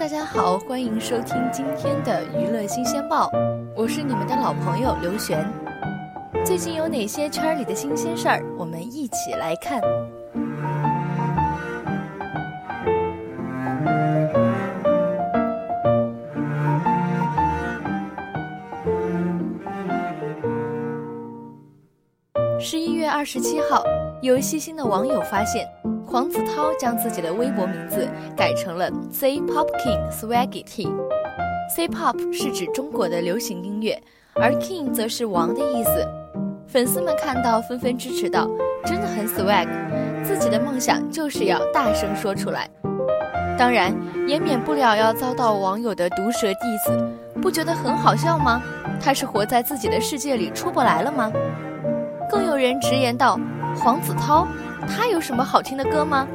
大家好，欢迎收听今天的娱乐新鲜报，我是你们的老朋友刘璇。最近有哪些圈里的新鲜事儿？我们一起来看。十一月二十七号，有细心的网友发现。黄子韬将自己的微博名字改成了 C Pop King Swaggy T。C Pop 是指中国的流行音乐，而 King 则是王的意思。粉丝们看到纷纷支持道：“真的很 swag，自己的梦想就是要大声说出来。”当然，也免不了要遭到网友的毒舌 diss，不觉得很好笑吗？他是活在自己的世界里出不来了吗？更有人直言道：“黄子韬。”他有什么好听的歌吗？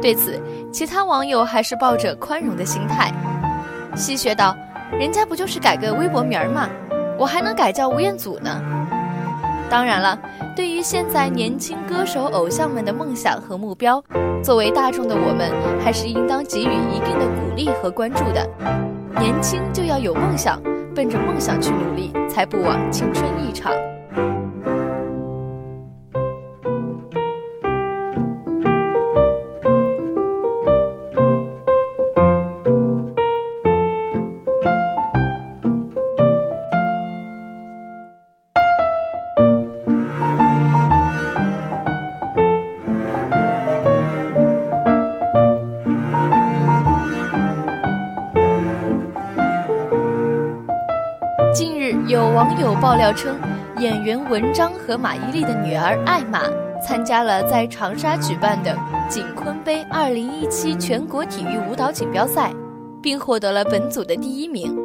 对此，其他网友还是抱着宽容的心态，戏谑道：“人家不就是改个微博名儿吗？我还能改叫吴彦祖呢。”当然了，对于现在年轻歌手偶像们的梦想和目标，作为大众的我们，还是应当给予一定的鼓励和关注的。年轻就要有梦想，奔着梦想去努力，才不枉青春一场。有网友爆料称，演员文章和马伊琍的女儿艾玛参加了在长沙举办的锦坤杯2017全国体育舞蹈锦标赛，并获得了本组的第一名。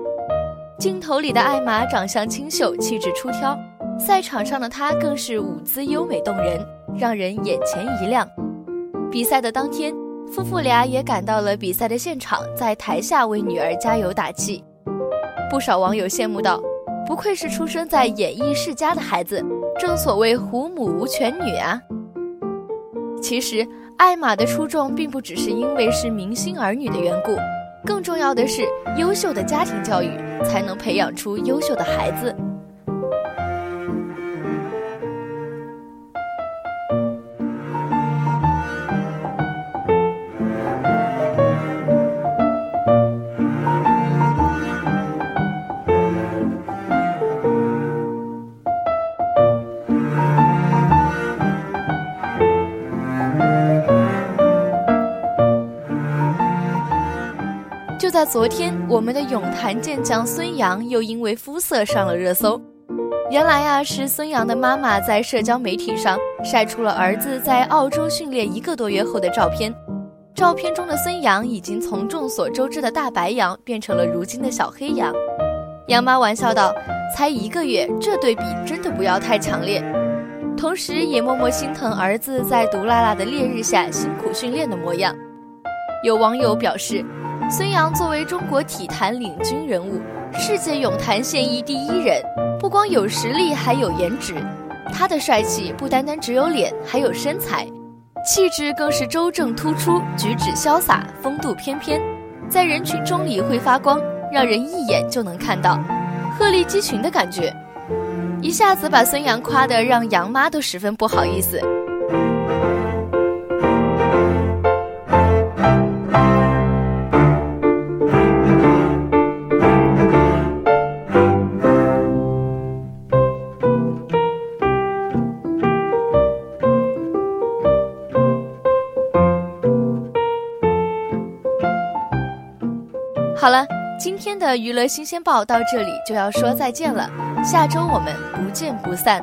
镜头里的艾玛长相清秀，气质出挑，赛场上的她更是舞姿优美动人，让人眼前一亮。比赛的当天，夫妇俩也赶到了比赛的现场，在台下为女儿加油打气。不少网友羡慕道。不愧是出生在演艺世家的孩子，正所谓虎母无犬女啊。其实，艾玛的出众并不只是因为是明星儿女的缘故，更重要的是，优秀的家庭教育才能培养出优秀的孩子。在昨天，我们的泳坛健将孙杨又因为肤色上了热搜。原来啊，是孙杨的妈妈在社交媒体上晒出了儿子在澳洲训练一个多月后的照片。照片中的孙杨已经从众所周知的大白羊变成了如今的小黑羊。杨妈玩笑道：“才一个月，这对比真的不要太强烈。”同时也默默心疼儿子在毒辣辣的烈日下辛苦训练的模样。有网友表示。孙杨作为中国体坛领军人物，世界泳坛现役第一人，不光有实力，还有颜值。他的帅气不单单只有脸，还有身材，气质更是周正突出，举止潇洒，风度翩翩，在人群中里会发光，让人一眼就能看到，鹤立鸡群的感觉。一下子把孙杨夸得让杨妈都十分不好意思。好了，今天的娱乐新鲜报到这里就要说再见了，下周我们不见不散。